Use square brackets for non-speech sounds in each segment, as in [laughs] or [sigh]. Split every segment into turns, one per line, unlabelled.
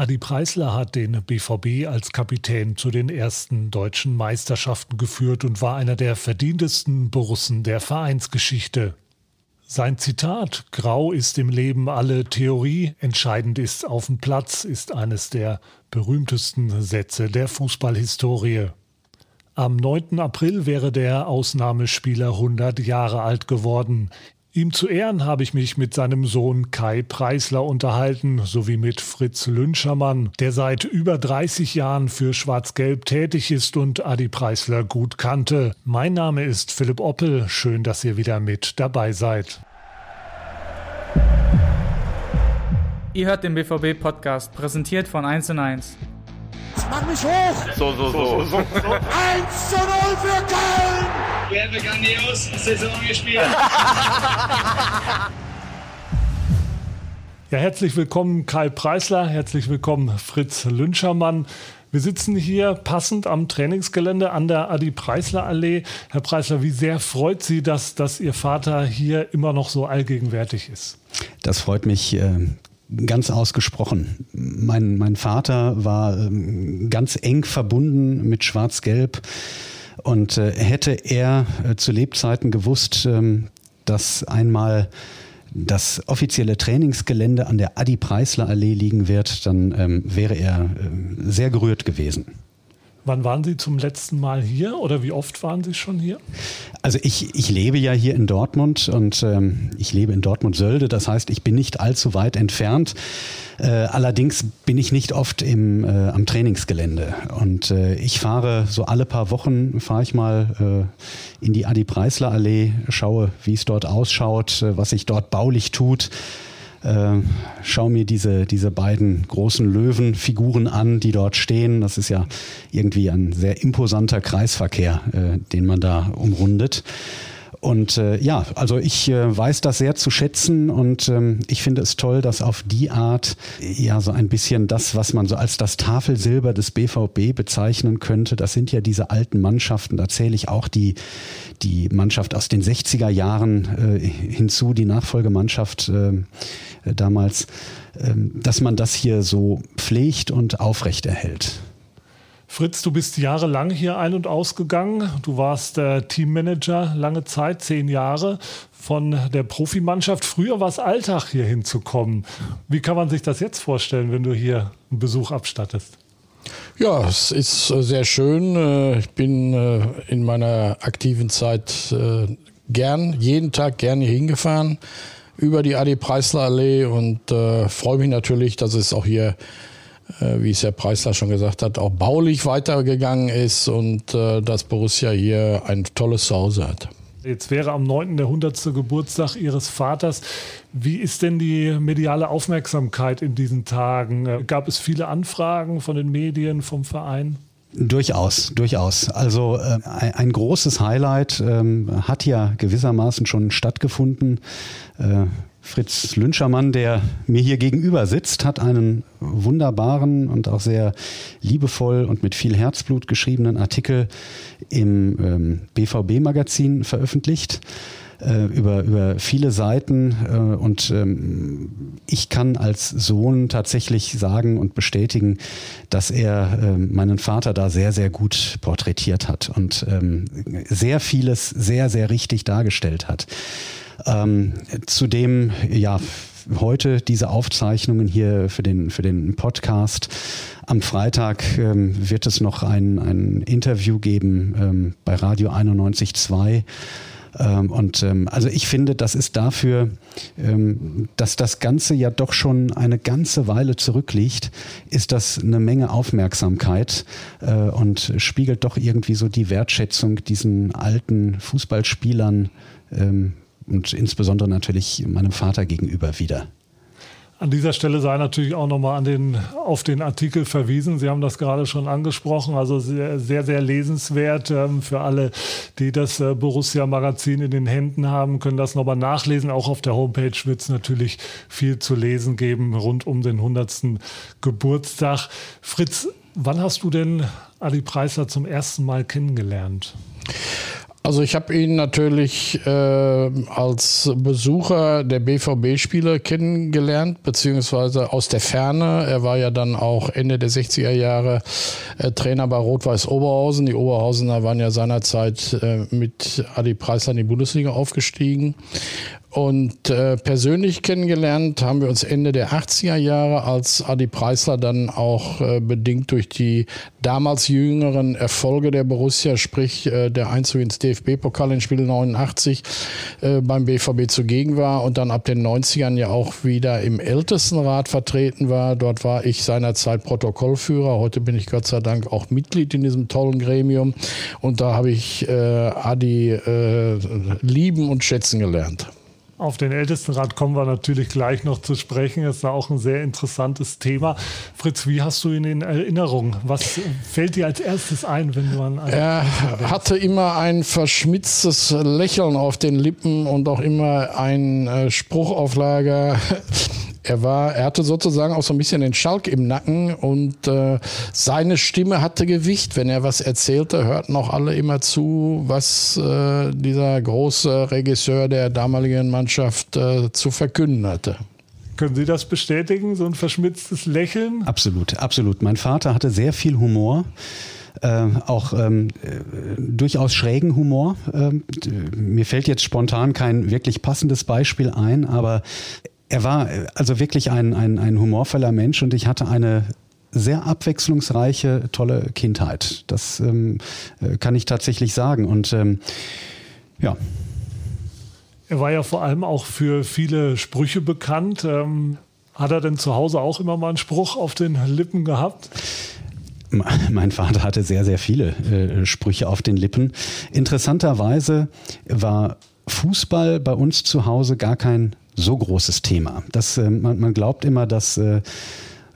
Adi Preisler hat den BVB als Kapitän zu den ersten deutschen Meisterschaften geführt und war einer der verdientesten Borussen der Vereinsgeschichte. Sein Zitat Grau ist im Leben alle Theorie, entscheidend ist auf dem Platz ist eines der berühmtesten Sätze der Fußballhistorie. Am 9. April wäre der Ausnahmespieler 100 Jahre alt geworden. Ihm zu Ehren habe ich mich mit seinem Sohn Kai Preisler unterhalten, sowie mit Fritz Lünschermann, der seit über 30 Jahren für Schwarz-Gelb tätig ist und Adi Preisler gut kannte. Mein Name ist Philipp Oppel. Schön, dass ihr wieder mit dabei seid.
Ihr hört den BVB-Podcast, präsentiert von 1 und 1.
Mach mich hoch!
So, so, so. so, 1
zu 0 für Köln!
Wir haben eine grandiose Saison gespielt.
Ja, herzlich willkommen Kai Preisler, herzlich willkommen Fritz Lünschermann. Wir sitzen hier passend am Trainingsgelände an der Adi Preisler Allee. Herr Preisler, wie sehr freut Sie, dass, dass Ihr Vater hier immer noch so allgegenwärtig ist?
Das freut mich äh, ganz ausgesprochen. Mein, mein Vater war ähm, ganz eng verbunden mit Schwarz-Gelb. Und äh, hätte er äh, zu Lebzeiten gewusst, ähm, dass einmal das offizielle Trainingsgelände an der Adi Preisler Allee liegen wird, dann ähm, wäre er äh, sehr gerührt gewesen.
Wann waren Sie zum letzten Mal hier oder wie oft waren Sie schon hier?
Also ich, ich lebe ja hier in Dortmund und ähm, ich lebe in Dortmund-Sölde. Das heißt, ich bin nicht allzu weit entfernt. Äh, allerdings bin ich nicht oft im, äh, am Trainingsgelände. Und äh, ich fahre so alle paar Wochen, fahre ich mal äh, in die Adi-Preisler-Allee, schaue, wie es dort ausschaut, äh, was sich dort baulich tut äh, schau mir diese, diese beiden großen Löwenfiguren an, die dort stehen. Das ist ja irgendwie ein sehr imposanter Kreisverkehr, äh, den man da umrundet. Und äh, ja, also ich äh, weiß das sehr zu schätzen und ähm, ich finde es toll, dass auf die Art ja so ein bisschen das, was man so als das Tafelsilber des BVB bezeichnen könnte, das sind ja diese alten Mannschaften, da zähle ich auch die, die Mannschaft aus den 60er Jahren äh, hinzu, die Nachfolgemannschaft äh, damals, äh, dass man das hier so pflegt und aufrechterhält.
Fritz, du bist jahrelang hier ein- und ausgegangen. Du warst der Teammanager lange Zeit, zehn Jahre von der Profimannschaft. Früher war es Alltag, hier hinzukommen. Wie kann man sich das jetzt vorstellen, wenn du hier einen Besuch abstattest?
Ja, es ist äh, sehr schön. Äh, ich bin äh, in meiner aktiven Zeit gern, jeden Tag gerne hier hingefahren über die Adi Preisler Allee und freue mich natürlich, dass es auch hier äh, wie es Herr Preisler schon gesagt hat, auch baulich weitergegangen ist und äh, dass Borussia hier ein tolles Zuhause hat.
Jetzt wäre am 9. der 100. Geburtstag Ihres Vaters. Wie ist denn die mediale Aufmerksamkeit in diesen Tagen? Äh, gab es viele Anfragen von den Medien, vom Verein?
Durchaus, durchaus. Also äh, ein großes Highlight ähm, hat ja gewissermaßen schon stattgefunden. Äh, Fritz Lünschermann, der mir hier gegenüber sitzt, hat einen wunderbaren und auch sehr liebevoll und mit viel Herzblut geschriebenen Artikel im ähm, BVB-Magazin veröffentlicht äh, über, über viele Seiten äh, und ähm, ich kann als Sohn tatsächlich sagen und bestätigen, dass er äh, meinen Vater da sehr, sehr gut porträtiert hat und ähm, sehr vieles sehr, sehr richtig dargestellt hat. Ähm, zudem, ja, heute diese Aufzeichnungen hier für den, für den Podcast. Am Freitag ähm, wird es noch ein, ein Interview geben ähm, bei Radio 91.2. Ähm, und ähm, also ich finde, das ist dafür, ähm, dass das Ganze ja doch schon eine ganze Weile zurückliegt, ist das eine Menge Aufmerksamkeit äh, und spiegelt doch irgendwie so die Wertschätzung diesen alten Fußballspielern ähm, und insbesondere natürlich meinem Vater gegenüber wieder.
An dieser Stelle sei natürlich auch nochmal an den, auf den Artikel verwiesen. Sie haben das gerade schon angesprochen. Also sehr, sehr, sehr lesenswert ähm, für alle, die das äh, Borussia-Magazin in den Händen haben, können das nochmal nachlesen. Auch auf der Homepage wird es natürlich viel zu lesen geben rund um den 100. Geburtstag. Fritz, wann hast du denn Adi Preisler zum ersten Mal kennengelernt?
Also ich habe ihn natürlich äh, als Besucher der BVB-Spiele kennengelernt, beziehungsweise aus der Ferne. Er war ja dann auch Ende der 60er Jahre äh, Trainer bei Rot-Weiß Oberhausen. Die Oberhausener waren ja seinerzeit äh, mit Adi Preisler in die Bundesliga aufgestiegen. Und äh, persönlich kennengelernt haben wir uns Ende der 80er Jahre, als Adi Preisler dann auch äh, bedingt durch die damals jüngeren Erfolge der Borussia, sprich äh, der Einzug ins DFB-Pokal in Spiel 89 äh, beim BVB zugegen war und dann ab den 90ern ja auch wieder im Ältestenrat vertreten war. Dort war ich seinerzeit Protokollführer. Heute bin ich Gott sei Dank auch Mitglied in diesem tollen Gremium. Und da habe ich äh, Adi äh, lieben und schätzen gelernt.
Auf den Ältestenrat kommen wir natürlich gleich noch zu sprechen. Das ist auch ein sehr interessantes Thema. Fritz, wie hast du ihn in Erinnerung? Was fällt dir als erstes ein, wenn du an
Er hatte immer ein verschmitztes Lächeln auf den Lippen und auch immer ein äh, Spruch auf Lager. Er war, er hatte sozusagen auch so ein bisschen den Schalk im Nacken und äh, seine Stimme hatte Gewicht. Wenn er was erzählte, hörten auch alle immer zu, was äh, dieser große Regisseur der damaligen Mannschaft äh, zu verkünden hatte.
Können Sie das bestätigen, so ein verschmitztes Lächeln?
Absolut, absolut. Mein Vater hatte sehr viel Humor. Äh, auch ähm, äh, durchaus schrägen Humor. Ähm, mir fällt jetzt spontan kein wirklich passendes Beispiel ein, aber er war äh, also wirklich ein, ein, ein humorvoller Mensch und ich hatte eine sehr abwechslungsreiche, tolle Kindheit. Das ähm, äh, kann ich tatsächlich sagen. Und ähm, ja.
Er war ja vor allem auch für viele Sprüche bekannt. Ähm, hat er denn zu Hause auch immer mal einen Spruch auf den Lippen gehabt?
Mein Vater hatte sehr, sehr viele äh, Sprüche auf den Lippen. Interessanterweise war Fußball bei uns zu Hause gar kein so großes Thema. Das, äh, man, man, glaubt immer, dass äh,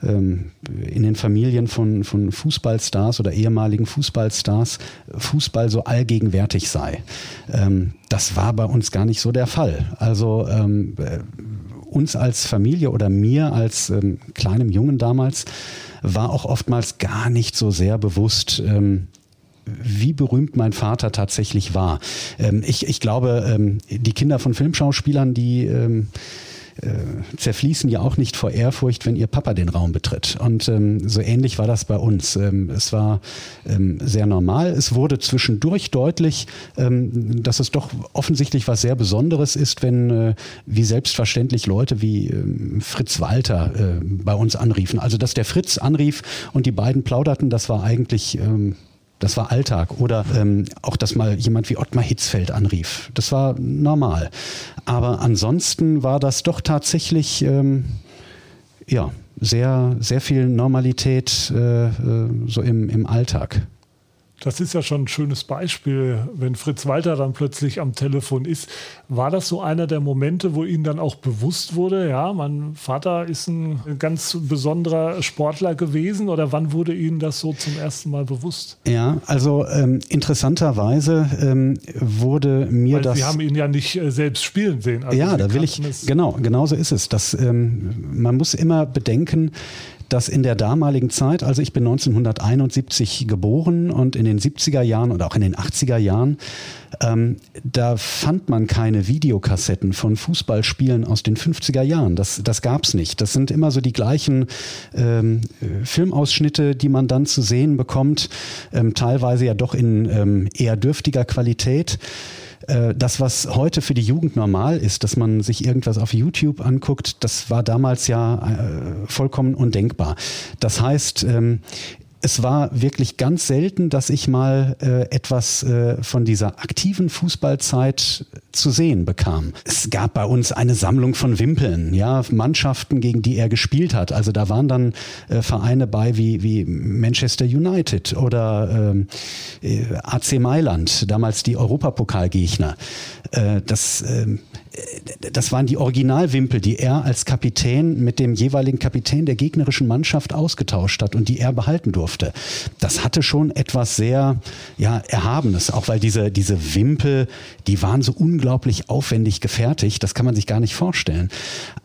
ähm, in den Familien von, von Fußballstars oder ehemaligen Fußballstars Fußball so allgegenwärtig sei. Ähm, das war bei uns gar nicht so der Fall. Also ähm, äh, uns als Familie oder mir als kleinem Jungen damals war auch oftmals gar nicht so sehr bewusst, wie berühmt mein Vater tatsächlich war. Ähm, ich, ich glaube, ähm, die Kinder von Filmschauspielern, die ähm, äh, zerfließen ja auch nicht vor Ehrfurcht, wenn ihr Papa den Raum betritt. Und ähm, so ähnlich war das bei uns. Ähm, es war ähm, sehr normal. Es wurde zwischendurch deutlich, ähm, dass es doch offensichtlich was sehr Besonderes ist, wenn äh, wie selbstverständlich Leute wie ähm, Fritz Walter äh, bei uns anriefen. Also dass der Fritz anrief und die beiden plauderten, das war eigentlich ähm, das war Alltag. Oder ähm, auch, dass mal jemand wie Ottmar Hitzfeld anrief. Das war normal. Aber ansonsten war das doch tatsächlich, ähm, ja, sehr, sehr viel Normalität äh, äh so im, im Alltag.
Das ist ja schon ein schönes Beispiel, wenn Fritz Walter dann plötzlich am Telefon ist. War das so einer der Momente, wo Ihnen dann auch bewusst wurde, ja, mein Vater ist ein ganz besonderer Sportler gewesen oder wann wurde Ihnen das so zum ersten Mal bewusst?
Ja, also ähm, interessanterweise ähm, wurde mir
Weil
das.
Sie haben ihn ja nicht äh, selbst spielen sehen.
Also ja, da will ich, genau, genau so ist es. Das, ähm, man muss immer bedenken, dass in der damaligen Zeit, also ich bin 1971 geboren und in den 70er Jahren und auch in den 80er Jahren, ähm, da fand man keine Videokassetten von Fußballspielen aus den 50er Jahren. Das, das gab es nicht. Das sind immer so die gleichen ähm, Filmausschnitte, die man dann zu sehen bekommt, ähm, teilweise ja doch in ähm, eher dürftiger Qualität. Äh, das, was heute für die Jugend normal ist, dass man sich irgendwas auf YouTube anguckt, das war damals ja äh, vollkommen undenkbar. Das heißt, ähm, es war wirklich ganz selten, dass ich mal äh, etwas äh, von dieser aktiven Fußballzeit zu sehen bekam. Es gab bei uns eine Sammlung von Wimpeln, ja, Mannschaften, gegen die er gespielt hat. Also da waren dann äh, Vereine bei wie, wie Manchester United oder ähm, äh, AC Mailand, damals die Europapokalgegner. Äh, das ähm, das waren die Originalwimpel, die er als Kapitän mit dem jeweiligen Kapitän der gegnerischen Mannschaft ausgetauscht hat und die er behalten durfte. Das hatte schon etwas sehr ja, Erhabenes, auch weil diese, diese Wimpel, die waren so unglaublich aufwendig gefertigt, das kann man sich gar nicht vorstellen.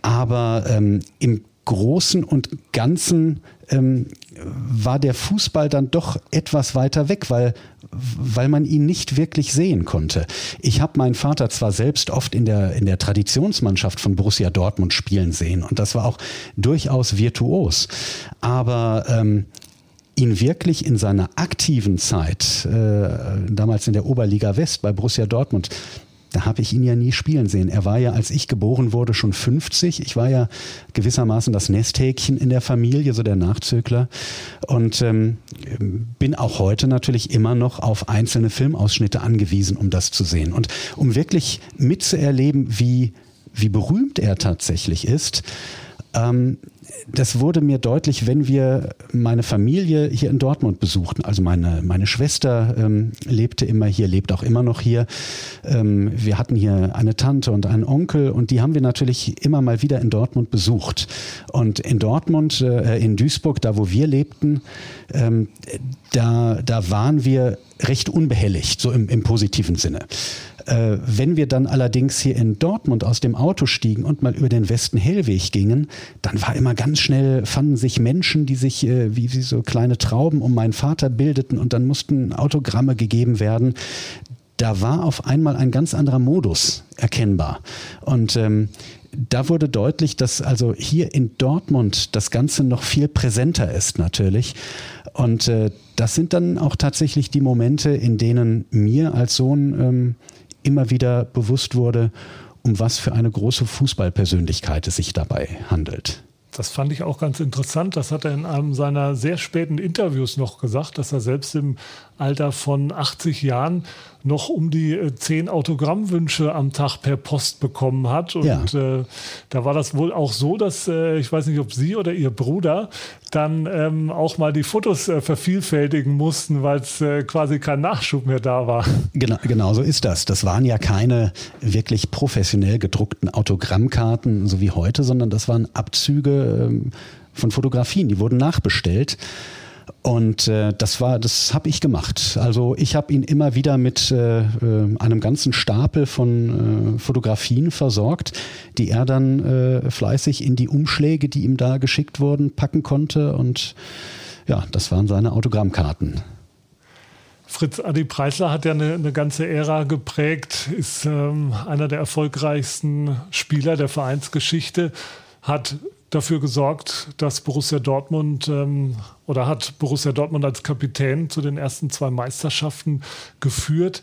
Aber ähm, im Großen und Ganzen ähm, war der Fußball dann doch etwas weiter weg, weil weil man ihn nicht wirklich sehen konnte. Ich habe meinen Vater zwar selbst oft in der, in der Traditionsmannschaft von Borussia Dortmund spielen sehen und das war auch durchaus virtuos, aber ähm, ihn wirklich in seiner aktiven Zeit, äh, damals in der Oberliga West bei Borussia Dortmund, da habe ich ihn ja nie spielen sehen. Er war ja, als ich geboren wurde, schon 50. Ich war ja gewissermaßen das Nesthäkchen in der Familie, so der Nachzögler. Und ähm, bin auch heute natürlich immer noch auf einzelne Filmausschnitte angewiesen, um das zu sehen. Und um wirklich mitzuerleben, wie, wie berühmt er tatsächlich ist, ähm, das wurde mir deutlich, wenn wir meine Familie hier in Dortmund besuchten. Also meine, meine Schwester ähm, lebte immer hier, lebt auch immer noch hier. Ähm, wir hatten hier eine Tante und einen Onkel und die haben wir natürlich immer mal wieder in Dortmund besucht. Und in Dortmund, äh, in Duisburg, da wo wir lebten, ähm, da, da waren wir recht unbehelligt, so im, im positiven Sinne. Äh, wenn wir dann allerdings hier in Dortmund aus dem Auto stiegen und mal über den Westen-Hellweg gingen, dann war immer ganz schnell, fanden sich Menschen, die sich äh, wie, wie so kleine Trauben um meinen Vater bildeten und dann mussten Autogramme gegeben werden da war auf einmal ein ganz anderer Modus erkennbar. Und ähm, da wurde deutlich, dass also hier in Dortmund das Ganze noch viel präsenter ist natürlich. Und äh, das sind dann auch tatsächlich die Momente, in denen mir als Sohn ähm, immer wieder bewusst wurde, um was für eine große Fußballpersönlichkeit es sich dabei handelt.
Das fand ich auch ganz interessant. Das hat er in einem seiner sehr späten Interviews noch gesagt, dass er selbst im Alter von 80 Jahren noch um die äh, zehn Autogrammwünsche am Tag per Post bekommen hat. Und ja. äh, da war das wohl auch so, dass äh, ich weiß nicht, ob Sie oder Ihr Bruder dann ähm, auch mal die Fotos äh, vervielfältigen mussten, weil es äh, quasi kein Nachschub mehr da war.
Genau, genau so ist das. Das waren ja keine wirklich professionell gedruckten Autogrammkarten, so wie heute, sondern das waren Abzüge ähm, von Fotografien, die wurden nachbestellt. Und äh, das war, das habe ich gemacht. Also ich habe ihn immer wieder mit äh, äh, einem ganzen Stapel von äh, Fotografien versorgt, die er dann äh, fleißig in die Umschläge, die ihm da geschickt wurden, packen konnte. Und ja, das waren seine Autogrammkarten.
Fritz Adi Preisler hat ja eine, eine ganze Ära geprägt, ist ähm, einer der erfolgreichsten Spieler der Vereinsgeschichte, hat dafür gesorgt, dass Borussia Dortmund ähm, oder hat Borussia Dortmund als Kapitän zu den ersten zwei Meisterschaften geführt.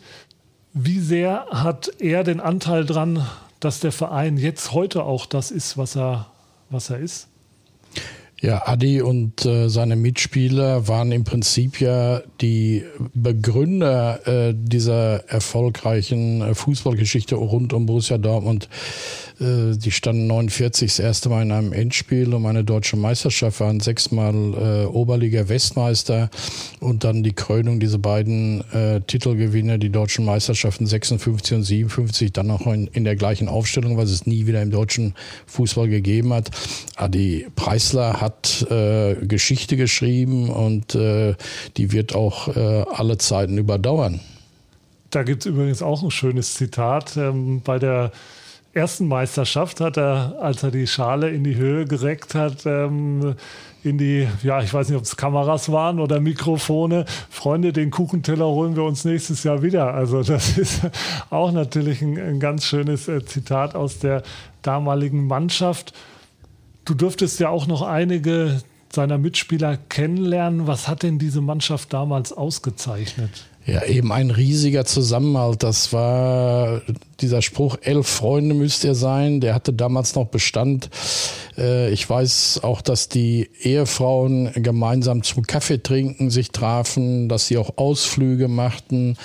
Wie sehr hat er den Anteil dran, dass der Verein jetzt heute auch das ist, was er, was er ist?
Ja, Adi und äh, seine Mitspieler waren im Prinzip ja die Begründer äh, dieser erfolgreichen äh, Fußballgeschichte rund um Borussia Dortmund. Äh, die standen 49 das erste Mal in einem Endspiel um eine deutsche Meisterschaft, waren sechsmal äh, Oberliga-Westmeister und dann die Krönung dieser beiden äh, Titelgewinne, die deutschen Meisterschaften 56 und 57, dann auch in, in der gleichen Aufstellung, was es nie wieder im deutschen Fußball gegeben hat. Adi Preisler hat äh, Geschichte geschrieben und äh, die wird auch äh, alle Zeiten überdauern.
Da gibt es übrigens auch ein schönes Zitat ähm, bei der ersten Meisterschaft hat er, als er die Schale in die Höhe gereckt hat, ähm, in die, ja, ich weiß nicht, ob es Kameras waren oder Mikrofone. Freunde, den Kuchenteller holen wir uns nächstes Jahr wieder. Also das [laughs] ist auch natürlich ein, ein ganz schönes äh, Zitat aus der damaligen Mannschaft. Du dürftest ja auch noch einige seiner Mitspieler kennenlernen. Was hat denn diese Mannschaft damals ausgezeichnet?
Ja, eben ein riesiger Zusammenhalt. Das war dieser Spruch, elf Freunde müsst ihr sein. Der hatte damals noch Bestand. Äh, ich weiß auch, dass die Ehefrauen gemeinsam zum Kaffee trinken sich trafen, dass sie auch Ausflüge machten.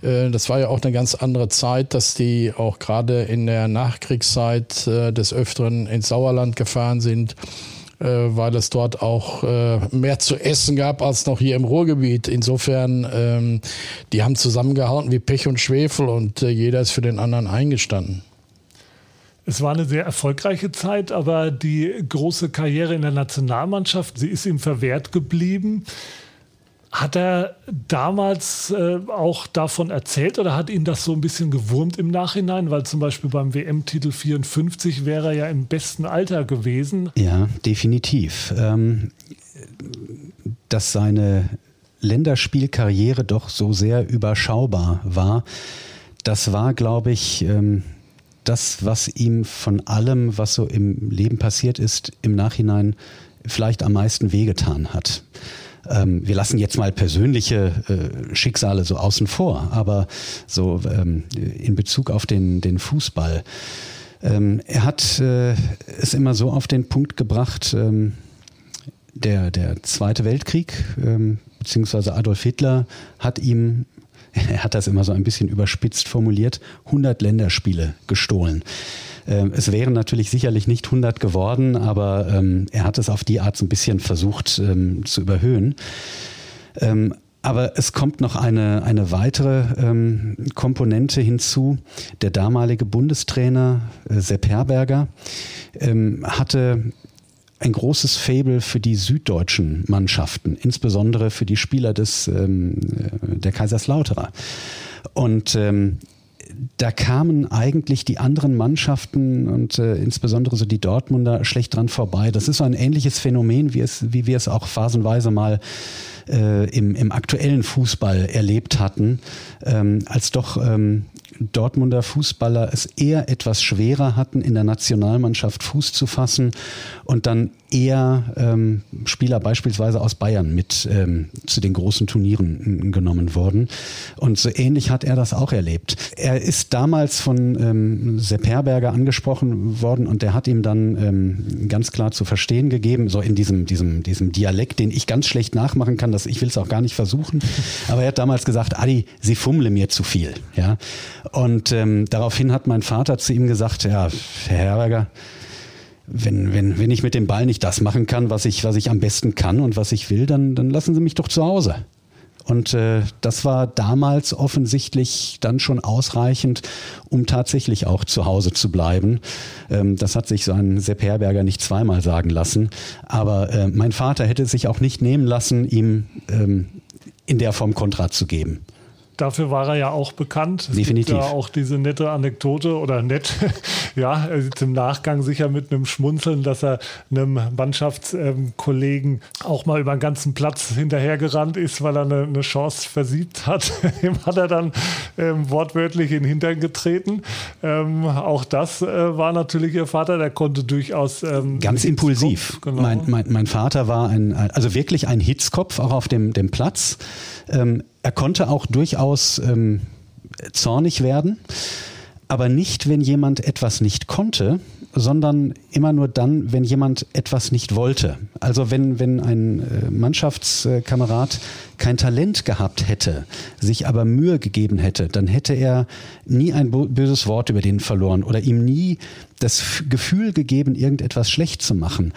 Äh, das war ja auch eine ganz andere Zeit, dass die auch gerade in der Nachkriegszeit äh, des Öfteren ins Sauerland gefahren sind. Äh, weil es dort auch äh, mehr zu essen gab als noch hier im Ruhrgebiet. Insofern, ähm, die haben zusammengehalten wie Pech und Schwefel und äh, jeder ist für den anderen eingestanden.
Es war eine sehr erfolgreiche Zeit, aber die große Karriere in der Nationalmannschaft, sie ist ihm verwehrt geblieben. Hat er damals äh, auch davon erzählt oder hat ihn das so ein bisschen gewurmt im Nachhinein? Weil zum Beispiel beim WM-Titel 54 wäre er ja im besten Alter gewesen.
Ja, definitiv. Ähm, dass seine Länderspielkarriere doch so sehr überschaubar war. Das war, glaube ich, ähm, das, was ihm von allem, was so im Leben passiert ist, im Nachhinein vielleicht am meisten wehgetan hat. Ähm, wir lassen jetzt mal persönliche äh, Schicksale so außen vor, aber so ähm, in Bezug auf den, den Fußball. Ähm, er hat äh, es immer so auf den Punkt gebracht, ähm, der, der Zweite Weltkrieg, ähm, beziehungsweise Adolf Hitler hat ihm [laughs] er hat das immer so ein bisschen überspitzt formuliert, 100 Länderspiele gestohlen. Ähm, es wären natürlich sicherlich nicht 100 geworden, aber ähm, er hat es auf die Art so ein bisschen versucht ähm, zu überhöhen. Aber es kommt noch eine, eine weitere ähm, Komponente hinzu. Der damalige Bundestrainer äh, Sepp Herberger ähm, hatte ein großes Faible für die süddeutschen Mannschaften, insbesondere für die Spieler des, ähm, äh, der Kaiserslauterer. Und ähm, da kamen eigentlich die anderen Mannschaften und äh, insbesondere so die Dortmunder schlecht dran vorbei. Das ist so ein ähnliches Phänomen, wie, es, wie wir es auch phasenweise mal äh, im, im aktuellen Fußball erlebt hatten, ähm, als doch ähm, Dortmunder Fußballer es eher etwas schwerer hatten, in der Nationalmannschaft Fuß zu fassen und dann eher ähm, Spieler beispielsweise aus Bayern mit ähm, zu den großen Turnieren genommen wurden. Und so ähnlich hat er das auch erlebt. Er ist damals von ähm, Sepp Herberger angesprochen worden und der hat ihm dann ähm, ganz klar zu verstehen gegeben, so in diesem, diesem, diesem Dialekt, den ich ganz schlecht nachmachen kann, das, ich will es auch gar nicht versuchen. [laughs] Aber er hat damals gesagt, Adi, Sie fummle mir zu viel. Ja? Und ähm, daraufhin hat mein Vater zu ihm gesagt, ja, Herr Herberger, wenn, wenn, wenn ich mit dem Ball nicht das machen kann, was ich, was ich am besten kann und was ich will, dann, dann lassen Sie mich doch zu Hause. Und äh, das war damals offensichtlich dann schon ausreichend, um tatsächlich auch zu Hause zu bleiben. Ähm, das hat sich so ein Sepp Herberger nicht zweimal sagen lassen. Aber äh, mein Vater hätte sich auch nicht nehmen lassen, ihm ähm, in der Form Kontra zu geben
dafür war er ja auch bekannt.
Es Definitiv.
gibt ja auch diese nette Anekdote oder nett, [laughs] ja, im Nachgang sicher mit einem Schmunzeln, dass er einem Mannschaftskollegen auch mal über den ganzen Platz hinterhergerannt ist, weil er eine, eine Chance versiebt hat. [laughs] Dem hat er dann ähm, wortwörtlich in den Hintern getreten. Ähm, auch das äh, war natürlich ihr Vater, der konnte durchaus.
Ähm, Ganz impulsiv. Genau. Mein, mein, mein Vater war ein, also wirklich ein Hitzkopf auch auf dem, dem Platz. Ähm, er konnte auch durchaus ähm, zornig werden, aber nicht, wenn jemand etwas nicht konnte, sondern immer nur dann, wenn jemand etwas nicht wollte. Also wenn, wenn ein äh, Mannschaftskamerad kein Talent gehabt hätte, sich aber Mühe gegeben hätte, dann hätte er nie ein böses Wort über den verloren oder ihm nie das Gefühl gegeben, irgendetwas schlecht zu machen.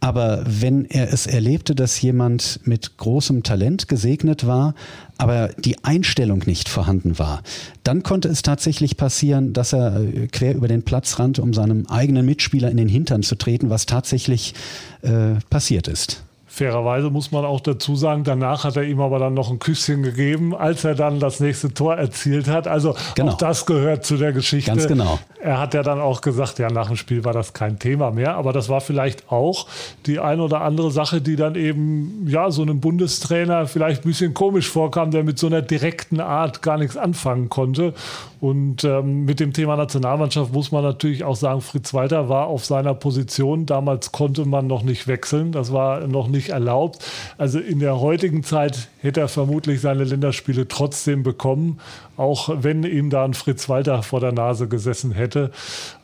Aber wenn er es erlebte, dass jemand mit großem Talent gesegnet war, aber die Einstellung nicht vorhanden war, dann konnte es tatsächlich passieren, dass er äh, quer über den Platz rannte, um seinem eigenen Mitspieler in den Hintern zu treten, was tatsächlich äh, passiert ist.
Fairerweise muss man auch dazu sagen, danach hat er ihm aber dann noch ein Küsschen gegeben, als er dann das nächste Tor erzielt hat. Also genau. auch das gehört zu der Geschichte.
Ganz genau.
Er hat ja dann auch gesagt, ja, nach dem Spiel war das kein Thema mehr. Aber das war vielleicht auch die ein oder andere Sache, die dann eben, ja, so einem Bundestrainer vielleicht ein bisschen komisch vorkam, der mit so einer direkten Art gar nichts anfangen konnte. Und ähm, mit dem Thema Nationalmannschaft muss man natürlich auch sagen, Fritz Walter war auf seiner Position. Damals konnte man noch nicht wechseln. Das war noch nicht nicht erlaubt. Also in der heutigen Zeit hätte er vermutlich seine Länderspiele trotzdem bekommen, auch wenn ihm da ein Fritz Walter vor der Nase gesessen hätte.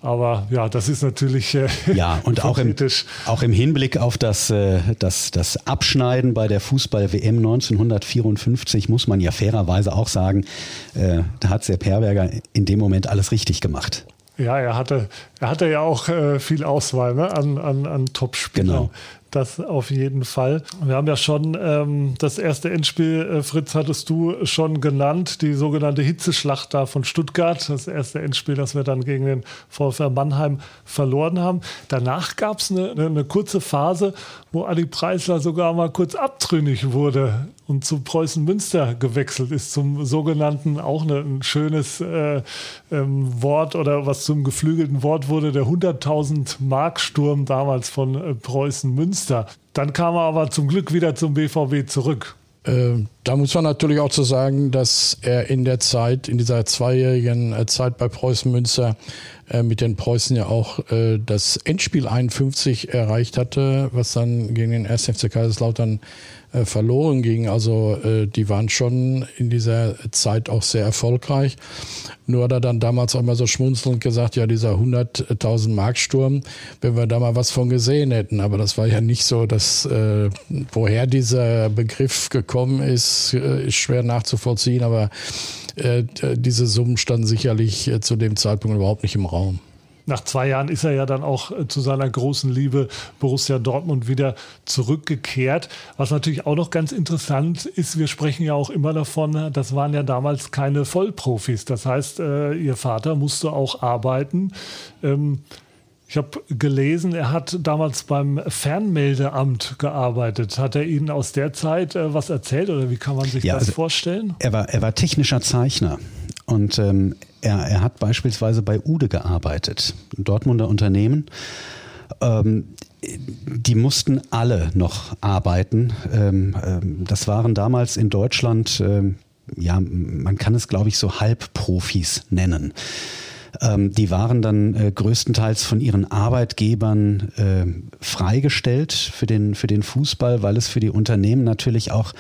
Aber ja, das ist natürlich
äh, ja und auch im, auch im Hinblick auf das, äh, das, das Abschneiden bei der Fußball-WM 1954 muss man ja fairerweise auch sagen, äh, da hat Sepp Herberger in dem Moment alles richtig gemacht.
Ja, er hatte, er hatte ja auch äh, viel Auswahl ne, an, an, an Top-Spielern. Genau. Das auf jeden Fall. Wir haben ja schon ähm, das erste Endspiel, äh, Fritz, hattest du schon genannt, die sogenannte Hitzeschlacht da von Stuttgart. Das erste Endspiel, das wir dann gegen den VfR Mannheim verloren haben. Danach gab es eine, eine, eine, kurze Phase, wo Adi Preisler sogar mal kurz abtrünnig wurde und zu Preußen Münster gewechselt ist, zum sogenannten, auch eine, ein schönes äh, ähm, Wort oder was zum geflügelten Wort wurde, der 100.000 Mark Sturm damals von äh, Preußen Münster. Dann kam er aber zum Glück wieder zum BVB zurück.
Äh, da muss man natürlich auch zu sagen, dass er in der Zeit, in dieser zweijährigen äh, Zeit bei Preußen Münster äh, mit den Preußen ja auch das Endspiel 51 erreicht hatte, was dann gegen den 1. FC Kaiserslautern äh, verloren ging. Also äh, die waren schon in dieser Zeit auch sehr erfolgreich. Nur hat er dann damals auch mal so schmunzelnd gesagt, ja, dieser 100.000 Mark Sturm, wenn wir da mal was von gesehen hätten. Aber das war ja nicht so, dass äh, woher dieser Begriff gekommen ist, äh, ist schwer nachzuvollziehen. Aber äh, diese Summen standen sicherlich äh, zu dem Zeitpunkt überhaupt nicht im Raum
nach zwei Jahren ist er ja dann auch äh, zu seiner großen Liebe Borussia Dortmund wieder zurückgekehrt. Was natürlich auch noch ganz interessant ist, wir sprechen ja auch immer davon, das waren ja damals keine Vollprofis. Das heißt, äh, ihr Vater musste auch arbeiten. Ich habe gelesen, er hat damals beim Fernmeldeamt gearbeitet. Hat er Ihnen aus der Zeit äh, was erzählt oder wie kann man sich ja, das also vorstellen?
Er war, er war technischer Zeichner und ähm, er, er hat beispielsweise bei Ude gearbeitet, ein Dortmunder Unternehmen. Ähm, die mussten alle noch arbeiten. Ähm, ähm, das waren damals in Deutschland, ähm, ja, man kann es, glaube ich, so Halbprofis nennen. Ähm, die waren dann äh, größtenteils von ihren Arbeitgebern äh, freigestellt für den, für den Fußball, weil es für die Unternehmen natürlich auch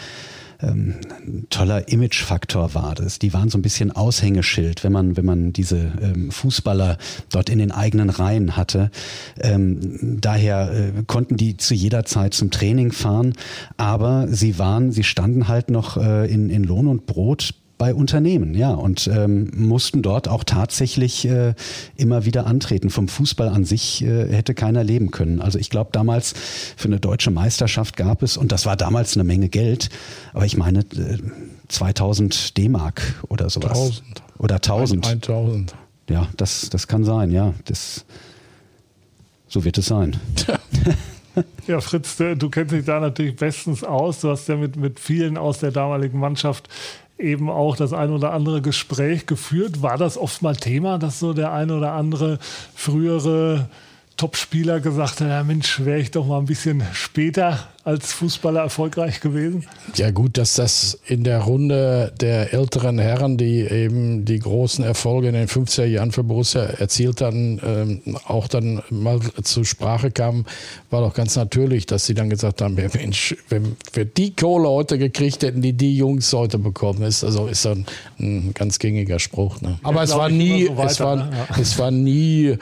ähm, ein toller Imagefaktor war das. Die waren so ein bisschen Aushängeschild, wenn man, wenn man diese ähm, Fußballer dort in den eigenen Reihen hatte. Ähm, daher äh, konnten die zu jeder Zeit zum Training fahren, aber sie waren, sie standen halt noch äh, in, in Lohn und Brot bei Unternehmen, ja, und ähm, mussten dort auch tatsächlich äh, immer wieder antreten. Vom Fußball an sich äh, hätte keiner leben können. Also ich glaube, damals für eine deutsche Meisterschaft gab es, und das war damals eine Menge Geld, aber ich meine äh, 2000 D-Mark oder sowas. 1000. Oder 1000.
1000.
Ja, das, das kann sein, ja. Das, so wird es sein. [laughs]
Ja, Fritz, du kennst dich da natürlich bestens aus. Du hast ja mit, mit vielen aus der damaligen Mannschaft eben auch das ein oder andere Gespräch geführt. War das oft mal Thema, dass so der ein oder andere frühere Topspieler gesagt hat, ja Mensch, wäre ich doch mal ein bisschen später als Fußballer erfolgreich gewesen?
Ja gut, dass das in der Runde der älteren Herren, die eben die großen Erfolge in den 50er Jahren für Borussia erzielt hatten, ähm, auch dann mal zur Sprache kam, war doch ganz natürlich, dass sie dann gesagt haben, Mensch, wenn wir die Kohle heute gekriegt hätten, die die Jungs heute bekommen, ist also ist dann ein ganz gängiger Spruch. Ne? Aber ja, es, war nie, so weiter, es war, ne? ja. es war nie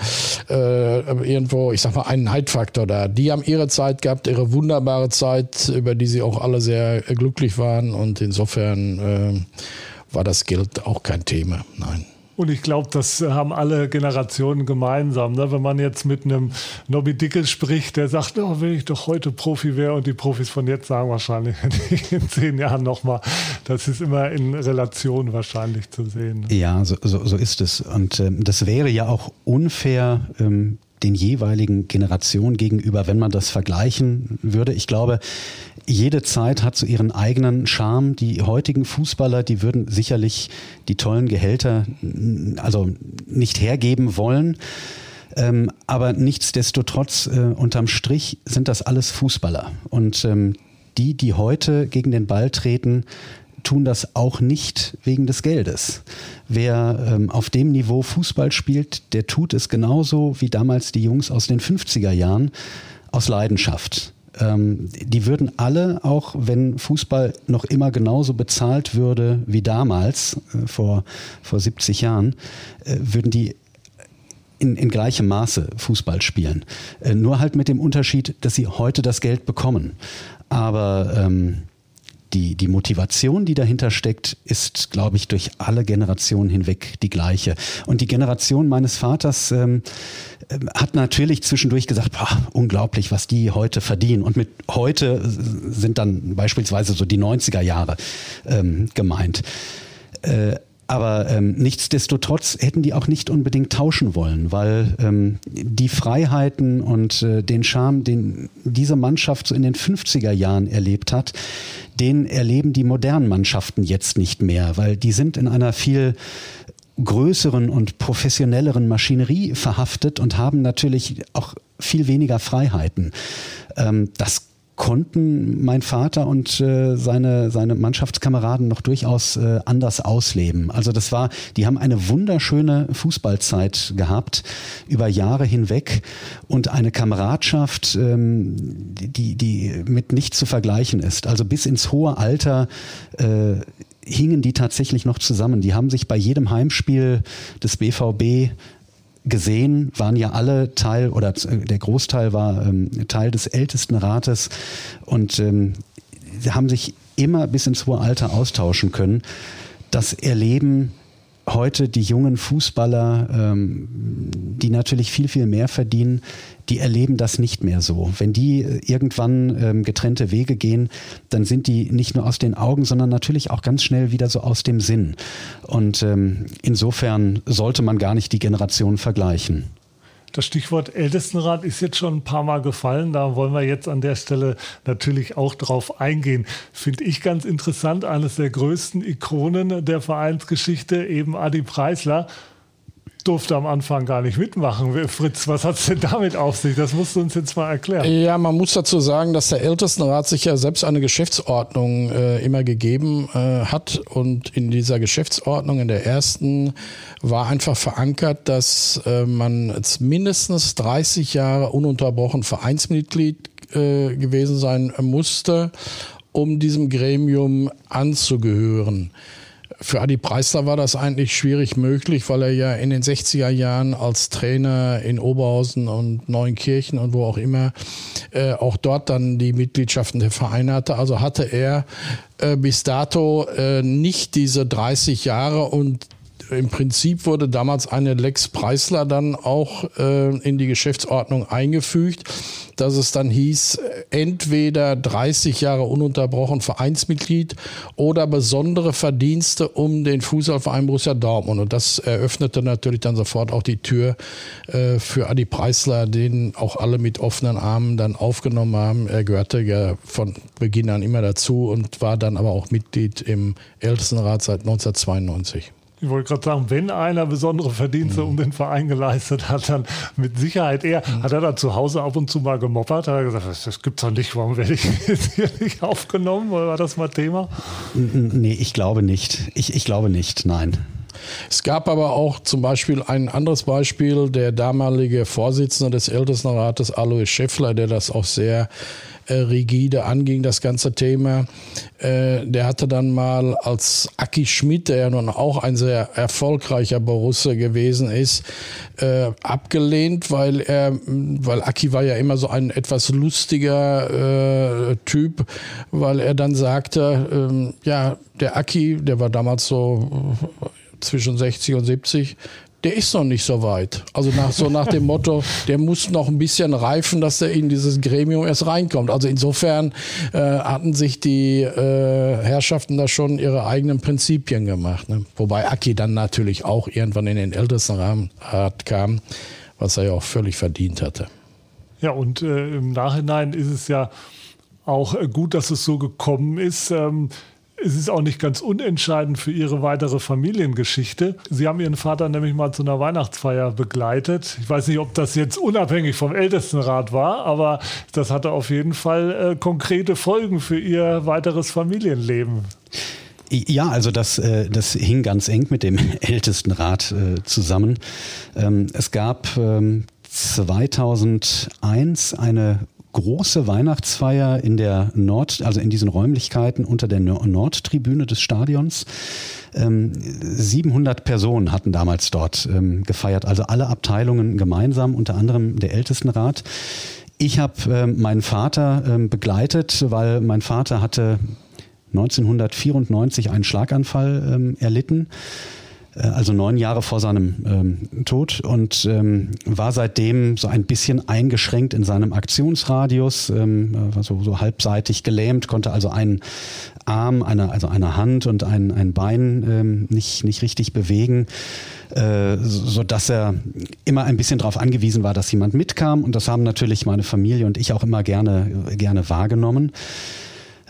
äh, irgendwo, ich sag mal, ein Neidfaktor da. Die haben ihre Zeit gehabt, ihre wunderbare Zeit, über die sie auch alle sehr glücklich waren. Und insofern äh, war das Geld auch kein Thema. Nein.
Und ich glaube, das haben alle Generationen gemeinsam. Ne? Wenn man jetzt mit einem Nobby Dickel spricht, der sagt, oh, wenn ich doch heute Profi wäre und die Profis von jetzt sagen wahrscheinlich [laughs] in zehn Jahren nochmal, das ist immer in Relation wahrscheinlich zu sehen.
Ne? Ja, so, so, so, ist es. Und ähm, das wäre ja auch unfair ähm, den jeweiligen Generationen gegenüber, wenn man das vergleichen würde. Ich glaube, jede Zeit hat so ihren eigenen Charme. Die heutigen Fußballer, die würden sicherlich die tollen Gehälter also nicht hergeben wollen. Ähm, aber nichtsdestotrotz, äh, unterm Strich sind das alles Fußballer. Und ähm, die, die heute gegen den Ball treten, tun das auch nicht wegen des Geldes. Wer ähm, auf dem Niveau Fußball spielt, der tut es genauso wie damals die Jungs aus den 50er Jahren aus Leidenschaft. Ähm, die würden alle, auch wenn Fußball noch immer genauso bezahlt würde wie damals, äh, vor, vor 70 Jahren, äh, würden die in, in gleichem Maße Fußball spielen. Äh, nur halt mit dem Unterschied, dass sie heute das Geld bekommen. Aber ähm, die, die Motivation, die dahinter steckt, ist, glaube ich, durch alle Generationen hinweg die gleiche. Und die Generation meines Vaters ähm, äh, hat natürlich zwischendurch gesagt, boah, unglaublich, was die heute verdienen. Und mit heute sind dann beispielsweise so die 90er Jahre ähm, gemeint. Äh, aber ähm, nichtsdestotrotz hätten die auch nicht unbedingt tauschen wollen, weil ähm, die Freiheiten und äh, den Charme, den diese Mannschaft so in den 50er Jahren erlebt hat, den erleben die modernen Mannschaften jetzt nicht mehr, weil die sind in einer viel größeren und professionelleren Maschinerie verhaftet und haben natürlich auch viel weniger Freiheiten. Ähm, das konnten mein Vater und äh, seine, seine Mannschaftskameraden noch durchaus äh, anders ausleben. Also das war, die haben eine wunderschöne Fußballzeit gehabt über Jahre hinweg und eine Kameradschaft, ähm, die, die mit nichts zu vergleichen ist. Also bis ins hohe Alter äh, hingen die tatsächlich noch zusammen. Die haben sich bei jedem Heimspiel des BVB gesehen, waren ja alle Teil oder der Großteil war ähm, Teil des Ältestenrates und ähm, haben sich immer bis ins hohe Alter austauschen können. Das Erleben heute die jungen Fußballer, ähm, die natürlich viel, viel mehr verdienen, die erleben das nicht mehr so. Wenn die äh, irgendwann ähm, getrennte Wege gehen, dann sind die nicht nur aus den Augen, sondern natürlich auch ganz schnell wieder so aus dem Sinn. Und ähm, insofern sollte man gar nicht die Generationen vergleichen.
Das Stichwort Ältestenrat ist jetzt schon ein paar Mal gefallen. Da wollen wir jetzt an der Stelle natürlich auch drauf eingehen. Finde ich ganz interessant. Eines der größten Ikonen der Vereinsgeschichte, eben Adi Preisler durfte am Anfang gar nicht mitmachen. Fritz, was hat es denn damit auf sich? Das musst du uns jetzt mal erklären.
Ja, man muss dazu sagen, dass der Ältestenrat sich ja selbst eine Geschäftsordnung äh, immer gegeben äh, hat. Und in dieser Geschäftsordnung, in der ersten, war einfach verankert, dass äh, man mindestens 30 Jahre ununterbrochen Vereinsmitglied äh, gewesen sein musste, um diesem Gremium anzugehören. Für Adi Preisler war das eigentlich schwierig möglich, weil er ja in den 60er Jahren als Trainer in Oberhausen und Neunkirchen und wo auch immer äh, auch dort dann die Mitgliedschaften der Vereine hatte. Also hatte er äh, bis dato äh, nicht diese 30 Jahre und im Prinzip wurde damals eine Lex Preisler dann auch äh, in die Geschäftsordnung eingefügt, dass es dann hieß, entweder 30 Jahre ununterbrochen Vereinsmitglied oder besondere Verdienste um den Fußballverein Borussia Dortmund. Und das eröffnete natürlich dann sofort auch die Tür äh, für Adi Preisler, den auch alle mit offenen Armen dann aufgenommen haben. Er gehörte ja von Beginn an immer dazu und war dann aber auch Mitglied im Ältestenrat seit 1992.
Ich wollte gerade sagen, wenn einer besondere Verdienste mhm. um den Verein geleistet hat, dann mit Sicherheit er. Mhm. Hat er da zu Hause ab und zu mal gemoppert? Hat er gesagt, das, das gibt's doch nicht, warum werde ich [laughs] jetzt hier nicht aufgenommen? War das mal Thema?
Nee, ich glaube nicht. Ich, ich glaube nicht, nein.
Es gab aber auch zum Beispiel ein anderes Beispiel, der damalige Vorsitzende des Ältestenrates, Alois Schäffler, der das auch sehr äh, rigide anging, das ganze Thema. Äh, der hatte dann mal als Aki Schmidt, der ja nun auch ein sehr erfolgreicher Borusse gewesen ist, äh, abgelehnt, weil er, weil Aki war ja immer so ein etwas lustiger äh, Typ, weil er dann sagte, ähm, ja, der Aki, der war damals so zwischen 60 und 70, der ist noch nicht so weit. Also nach, so nach dem Motto, der muss noch ein bisschen reifen, dass er in dieses Gremium erst reinkommt. Also insofern äh, hatten sich die äh, Herrschaften da schon ihre eigenen Prinzipien gemacht. Ne? Wobei Aki dann natürlich auch irgendwann in den Ältestenrat kam, was er ja auch völlig verdient hatte.
Ja, und äh, im Nachhinein ist es ja auch äh, gut, dass es so gekommen ist. Ähm, es ist auch nicht ganz unentscheidend für ihre weitere Familiengeschichte. Sie haben ihren Vater nämlich mal zu einer Weihnachtsfeier begleitet. Ich weiß nicht, ob das jetzt unabhängig vom Ältestenrat war, aber das hatte auf jeden Fall äh, konkrete Folgen für ihr weiteres Familienleben.
Ja, also das, äh, das hing ganz eng mit dem [laughs] Ältestenrat äh, zusammen. Ähm, es gab 2001 ähm, eine große Weihnachtsfeier in der Nord, also in diesen Räumlichkeiten unter der Nordtribüne des Stadions. 700 ähm, Personen hatten damals dort ähm, gefeiert, also alle Abteilungen gemeinsam, unter anderem der Ältestenrat. Ich habe ähm, meinen Vater begleitet, weil mein Vater hatte 1994 einen Schlaganfall erlitten also neun Jahre vor seinem ähm, Tod und ähm, war seitdem so ein bisschen eingeschränkt in seinem Aktionsradius, ähm, war so, so halbseitig gelähmt, konnte also einen Arm, eine, also eine Hand und ein, ein Bein ähm, nicht, nicht richtig bewegen, äh, so dass er immer ein bisschen darauf angewiesen war, dass jemand mitkam und das haben natürlich meine Familie und ich auch immer gerne, gerne wahrgenommen.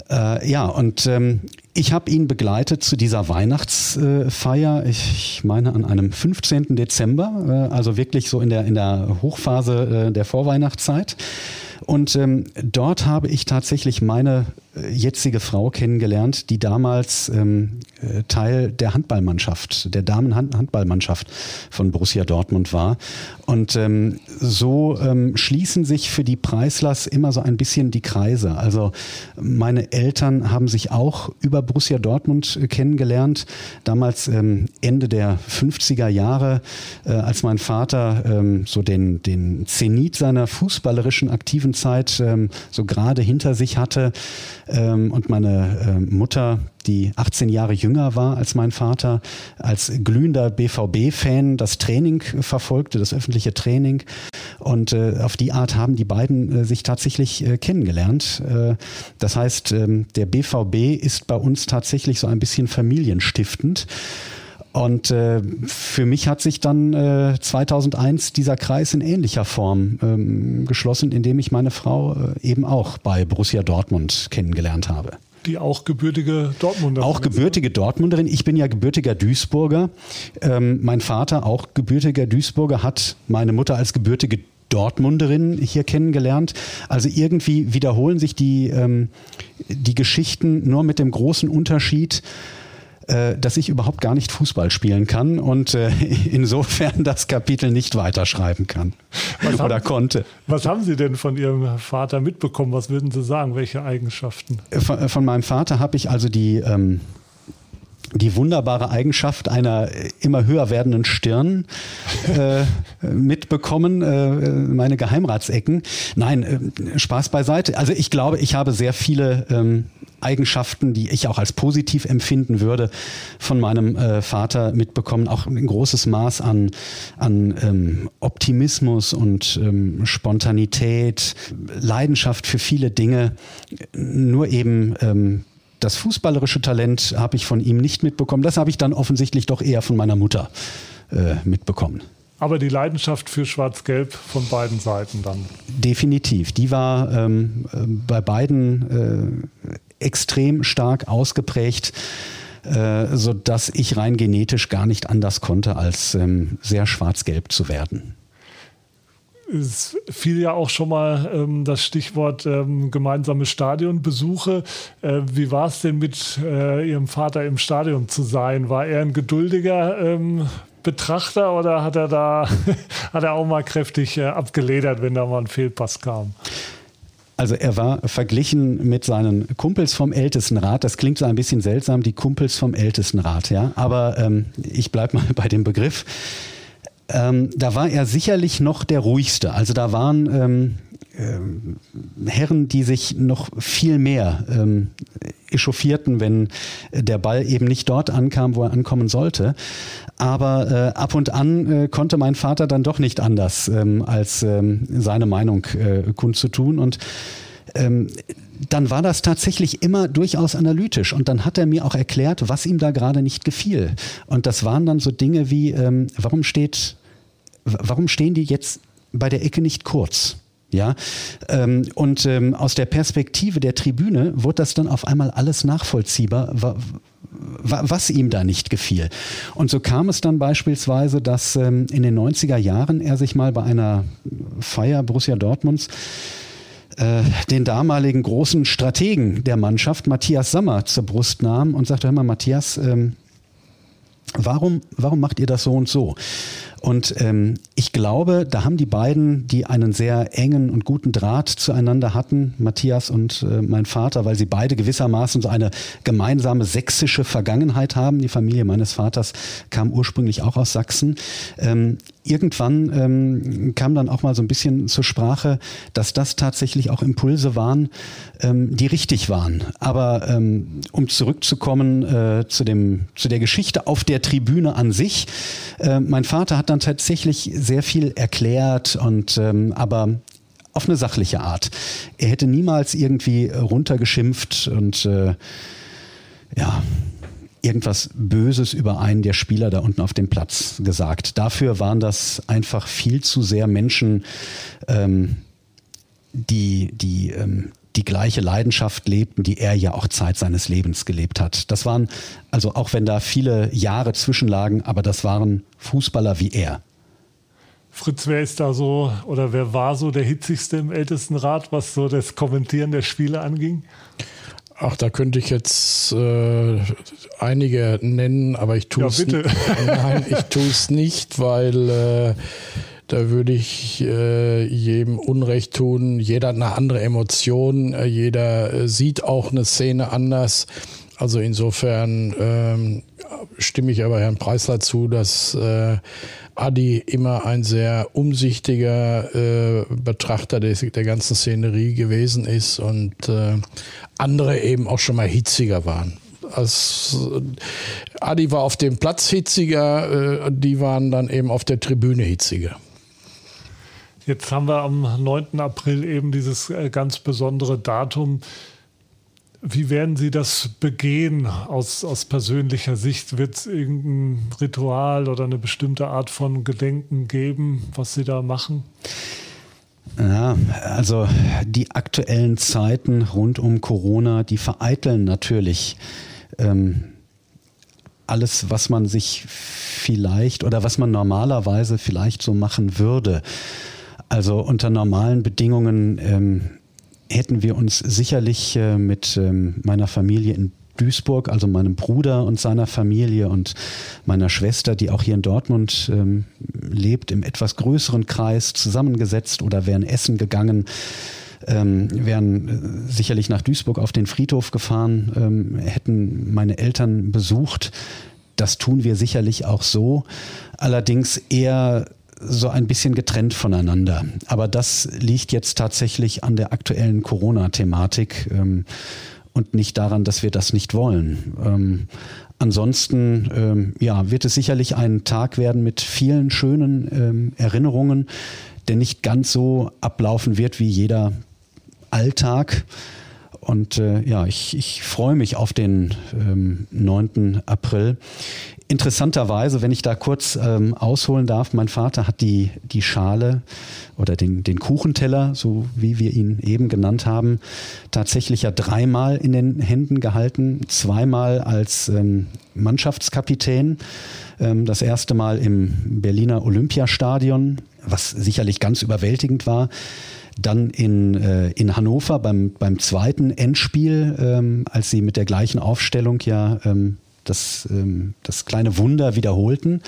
Äh, ja, und ähm, ich habe ihn begleitet zu dieser Weihnachtsfeier, äh, ich meine an einem 15. Dezember, äh, also wirklich so in der, in der Hochphase äh, der Vorweihnachtszeit. Und ähm, dort habe ich tatsächlich meine jetzige Frau kennengelernt, die damals ähm, äh, Teil der Handballmannschaft, der Damenhandballmannschaft von Borussia Dortmund war. Und ähm, so ähm, schließen sich für die Preislers immer so ein bisschen die Kreise. Also meine Eltern haben sich auch über Borussia Dortmund äh, kennengelernt. Damals ähm, Ende der 50er Jahre, äh, als mein Vater ähm, so den, den Zenit seiner fußballerischen aktiven Zeit ähm, so gerade hinter sich hatte ähm, und meine äh, Mutter die 18 Jahre jünger war als mein Vater, als glühender BVB-Fan das Training verfolgte, das öffentliche Training. Und äh, auf die Art haben die beiden äh, sich tatsächlich äh, kennengelernt. Äh, das heißt, ähm, der BVB ist bei uns tatsächlich so ein bisschen familienstiftend. Und äh, für mich hat sich dann äh, 2001 dieser Kreis in ähnlicher Form ähm, geschlossen, indem ich meine Frau äh, eben auch bei Borussia Dortmund kennengelernt habe.
Die auch gebürtige Dortmunderin.
Auch gebürtige Dortmunderin. Ich bin ja gebürtiger Duisburger. Ähm, mein Vater, auch gebürtiger Duisburger, hat meine Mutter als gebürtige Dortmunderin hier kennengelernt. Also irgendwie wiederholen sich die, ähm, die Geschichten nur mit dem großen Unterschied, äh, dass ich überhaupt gar nicht Fußball spielen kann und äh, [laughs] insofern das Kapitel nicht weiterschreiben kann
was
oder
haben,
konnte.
Was haben Sie denn von Ihrem Vater mitbekommen? Was würden Sie sagen? Welche Eigenschaften?
Von, von meinem Vater habe ich also die ähm, die wunderbare Eigenschaft einer immer höher werdenden Stirn äh, [laughs] mitbekommen, äh, meine Geheimratsecken. Nein, äh, Spaß beiseite. Also ich glaube, ich habe sehr viele ähm, Eigenschaften, die ich auch als positiv empfinden würde, von meinem äh, Vater mitbekommen. Auch ein großes Maß an, an ähm, Optimismus und ähm, Spontanität, Leidenschaft für viele Dinge. Nur eben ähm, das fußballerische Talent habe ich von ihm nicht mitbekommen. Das habe ich dann offensichtlich doch eher von meiner Mutter äh, mitbekommen.
Aber die Leidenschaft für Schwarz-Gelb von beiden Seiten dann.
Definitiv. Die war ähm, bei beiden äh, extrem stark ausgeprägt, äh, sodass ich rein genetisch gar nicht anders konnte, als ähm, sehr schwarz-gelb zu werden
es fiel ja auch schon mal ähm, das Stichwort ähm, gemeinsame Stadionbesuche. Äh, wie war es denn mit äh, Ihrem Vater im Stadion zu sein? War er ein geduldiger ähm, Betrachter oder hat er da [laughs] hat er auch mal kräftig äh, abgeledert, wenn da mal ein Fehlpass kam?
Also er war verglichen mit seinen Kumpels vom Ältestenrat. Das klingt so ein bisschen seltsam, die Kumpels vom Ältestenrat, ja. Aber ähm, ich bleibe mal [laughs] bei dem Begriff. Ähm, da war er sicherlich noch der ruhigste. Also da waren ähm, äh, Herren, die sich noch viel mehr ähm, echauffierten, wenn der Ball eben nicht dort ankam, wo er ankommen sollte. Aber äh, ab und an äh, konnte mein Vater dann doch nicht anders, ähm, als ähm, seine Meinung äh, kundzutun. Und ähm, dann war das tatsächlich immer durchaus analytisch und dann hat er mir auch erklärt, was ihm da gerade nicht gefiel. Und das waren dann so Dinge wie, ähm, warum steht, warum stehen die jetzt bei der Ecke nicht kurz? Ja, ähm, und ähm, aus der Perspektive der Tribüne wurde das dann auf einmal alles nachvollziehbar, wa, wa, was ihm da nicht gefiel. Und so kam es dann beispielsweise, dass ähm, in den 90er Jahren er sich mal bei einer Feier Borussia Dortmunds äh, den damaligen großen Strategen der Mannschaft, Matthias Sammer, zur Brust nahm und sagte, hör mal, Matthias, ähm, warum, warum macht ihr das so und so? Und ähm, ich glaube, da haben die beiden, die einen sehr engen und guten Draht zueinander hatten, Matthias und äh, mein Vater, weil sie beide gewissermaßen so eine gemeinsame sächsische Vergangenheit haben. Die Familie meines Vaters kam ursprünglich auch aus Sachsen. Ähm, irgendwann ähm, kam dann auch mal so ein bisschen zur Sprache, dass das tatsächlich auch Impulse waren, ähm, die richtig waren. Aber ähm, um zurückzukommen äh, zu, dem, zu der Geschichte auf der Tribüne an sich, äh, mein Vater hat dann tatsächlich sehr viel erklärt und ähm, aber auf eine sachliche Art. Er hätte niemals irgendwie runtergeschimpft und äh, ja, irgendwas Böses über einen der Spieler da unten auf dem Platz gesagt. Dafür waren das einfach viel zu sehr Menschen, ähm, die, die, ähm, die gleiche Leidenschaft lebten, die er ja auch Zeit seines Lebens gelebt hat. Das waren, also auch wenn da viele Jahre zwischenlagen, aber das waren Fußballer wie er.
Fritz, wer ist da so oder wer war so der hitzigste im Ältestenrat, was so das Kommentieren der Spiele anging?
Ach, da könnte ich jetzt äh, einige nennen, aber ich tue es ja, Nein, ich tue es nicht, weil äh, da würde ich äh, jedem Unrecht tun. Jeder hat eine andere Emotion, äh, jeder äh, sieht auch eine Szene anders. Also insofern ähm, stimme ich aber Herrn Preisler zu, dass äh, Adi immer ein sehr umsichtiger äh, Betrachter des, der ganzen Szenerie gewesen ist und äh, andere eben auch schon mal hitziger waren. Als, äh, Adi war auf dem Platz hitziger, äh, die waren dann eben auf der Tribüne hitziger.
Jetzt haben wir am 9. April eben dieses äh, ganz besondere Datum. Wie werden Sie das begehen aus, aus persönlicher Sicht? Wird es irgendein Ritual oder eine bestimmte Art von Gedenken geben, was Sie da machen?
Ja, also die aktuellen Zeiten rund um Corona, die vereiteln natürlich ähm, alles, was man sich vielleicht oder was man normalerweise vielleicht so machen würde. Also unter normalen Bedingungen ähm, hätten wir uns sicherlich äh, mit ähm, meiner Familie in Duisburg, also meinem Bruder und seiner Familie und meiner Schwester, die auch hier in Dortmund ähm, lebt, im etwas größeren Kreis zusammengesetzt oder wären essen gegangen, ähm, wären äh, sicherlich nach Duisburg auf den Friedhof gefahren, ähm, hätten meine Eltern besucht. Das tun wir sicherlich auch so. Allerdings eher so ein bisschen getrennt voneinander. Aber das liegt jetzt tatsächlich an der aktuellen Corona-Thematik ähm, und nicht daran, dass wir das nicht wollen. Ähm, ansonsten ähm, ja, wird es sicherlich ein Tag werden mit vielen schönen ähm, Erinnerungen, der nicht ganz so ablaufen wird wie jeder Alltag. Und äh, ja, ich, ich freue mich auf den ähm, 9. April. Interessanterweise, wenn ich da kurz ähm, ausholen darf, mein Vater hat die, die Schale oder den, den Kuchenteller, so wie wir ihn eben genannt haben, tatsächlich ja dreimal in den Händen gehalten. Zweimal als ähm, Mannschaftskapitän. Ähm, das erste Mal im Berliner Olympiastadion, was sicherlich ganz überwältigend war dann in, äh, in Hannover beim, beim zweiten Endspiel, ähm, als sie mit der gleichen Aufstellung ja ähm, das, ähm, das kleine Wunder wiederholten.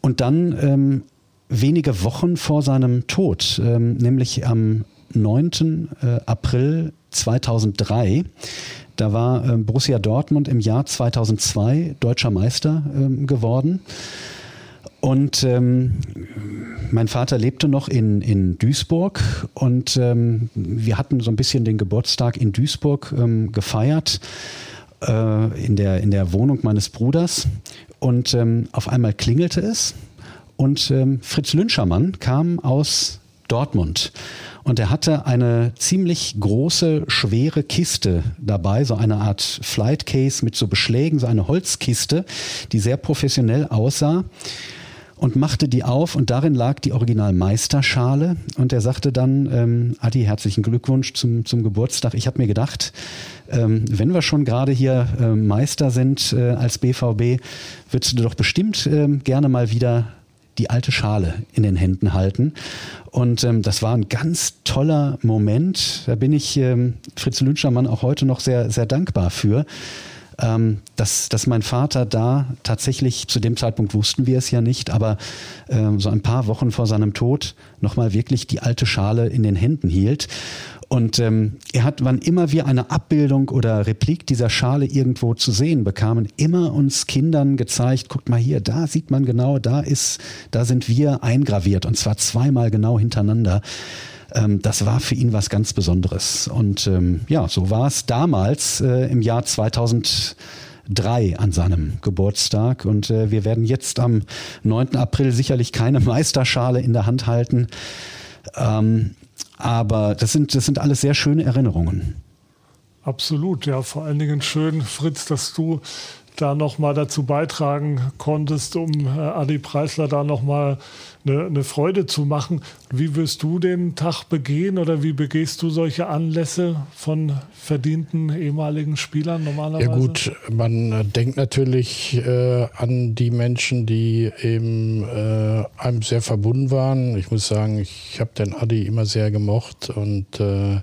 Und dann ähm, wenige Wochen vor seinem Tod, ähm, nämlich am 9. Äh, April 2003, da war äh, Borussia Dortmund im Jahr 2002 deutscher Meister ähm, geworden. Und ähm, mein Vater lebte noch in, in Duisburg und ähm, wir hatten so ein bisschen den Geburtstag in Duisburg ähm, gefeiert äh, in, der, in der Wohnung meines Bruders. Und ähm, auf einmal klingelte es und ähm, Fritz Lünschermann kam aus Dortmund. Und er hatte eine ziemlich große, schwere Kiste dabei, so eine Art Flight Case mit so Beschlägen, so eine Holzkiste, die sehr professionell aussah und machte die auf und darin lag die Original-Meisterschale und er sagte dann, ähm, Adi, herzlichen Glückwunsch zum, zum Geburtstag. Ich habe mir gedacht, ähm, wenn wir schon gerade hier äh, Meister sind äh, als BVB, würdest du doch bestimmt äh, gerne mal wieder die alte Schale in den Händen halten. Und ähm, das war ein ganz toller Moment. Da bin ich ähm, Fritz Lünschermann auch heute noch sehr, sehr dankbar für ähm, dass, dass mein Vater da tatsächlich, zu dem Zeitpunkt wussten wir es ja nicht, aber ähm, so ein paar Wochen vor seinem Tod nochmal wirklich die alte Schale in den Händen hielt. Und ähm, er hat, wann immer wir eine Abbildung oder Replik dieser Schale irgendwo zu sehen bekamen, immer uns Kindern gezeigt, guckt mal hier, da sieht man genau, da ist, da sind wir eingraviert und zwar zweimal genau hintereinander ähm, das war für ihn was ganz Besonderes. Und ähm, ja, so war es damals äh, im Jahr 2003 an seinem Geburtstag. Und äh, wir werden jetzt am 9. April sicherlich keine [laughs] Meisterschale in der Hand halten. Ähm, aber das sind, das sind alles sehr schöne Erinnerungen.
Absolut, ja. Vor allen Dingen schön, Fritz, dass du da nochmal dazu beitragen konntest, um äh, Adi Preisler da nochmal eine, eine Freude zu machen. Wie wirst du den Tag begehen oder wie begehst du solche Anlässe von verdienten ehemaligen Spielern normalerweise?
Ja gut, man äh, denkt natürlich äh, an die Menschen, die eben äh, einem sehr verbunden waren. Ich muss sagen, ich habe den Adi immer sehr gemocht und äh,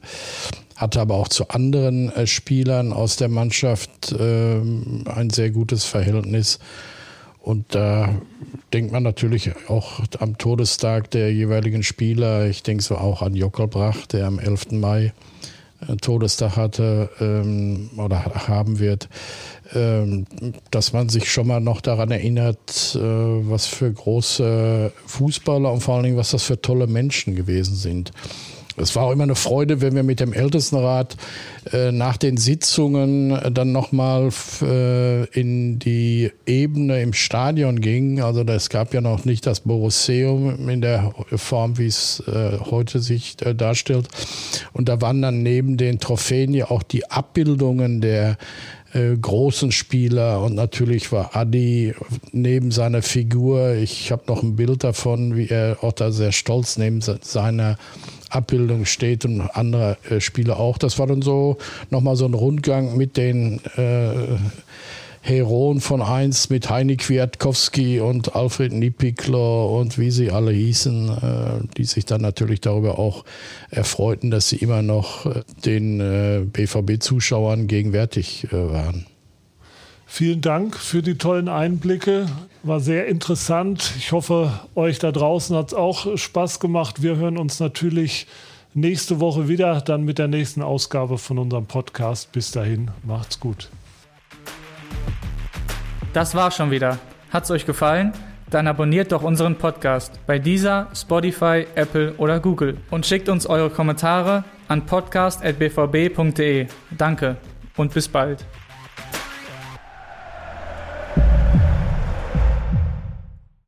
hatte aber auch zu anderen äh, Spielern aus der Mannschaft äh, ein sehr gutes Verhältnis. Und da denkt man natürlich auch am Todestag der jeweiligen Spieler. Ich denke so auch an Jockelbrach, der am 11. Mai äh, Todestag hatte ähm, oder haben wird, ähm, dass man sich schon mal noch daran erinnert, äh, was für große Fußballer und vor allen Dingen, was das für tolle Menschen gewesen sind. Es war auch immer eine Freude, wenn wir mit dem Ältestenrat äh, nach den Sitzungen dann nochmal äh, in die Ebene im Stadion gingen. Also es gab ja noch nicht das Borusseum in der Form, wie es äh, heute sich äh, darstellt. Und da waren dann neben den Trophäen ja auch die Abbildungen der äh, großen Spieler und natürlich war Adi neben seiner Figur, ich habe noch ein Bild davon, wie er auch da sehr stolz neben seiner Abbildung steht und andere äh, Spieler auch. Das war dann so nochmal so ein Rundgang mit den äh, Heroen von einst mit Heini Kwiatkowski und Alfred Niepikler und wie sie alle hießen, äh, die sich dann natürlich darüber auch erfreuten, dass sie immer noch äh, den äh, BVB-Zuschauern gegenwärtig äh, waren.
Vielen Dank für die tollen Einblicke. War sehr interessant. Ich hoffe, euch da draußen hat es auch Spaß gemacht. Wir hören uns natürlich nächste Woche wieder, dann mit der nächsten Ausgabe von unserem Podcast. Bis dahin, macht's gut.
Das war schon wieder. Hat's euch gefallen? Dann abonniert doch unseren Podcast bei dieser, Spotify, Apple oder Google und schickt uns eure Kommentare an podcast.bvb.de. Danke und bis bald.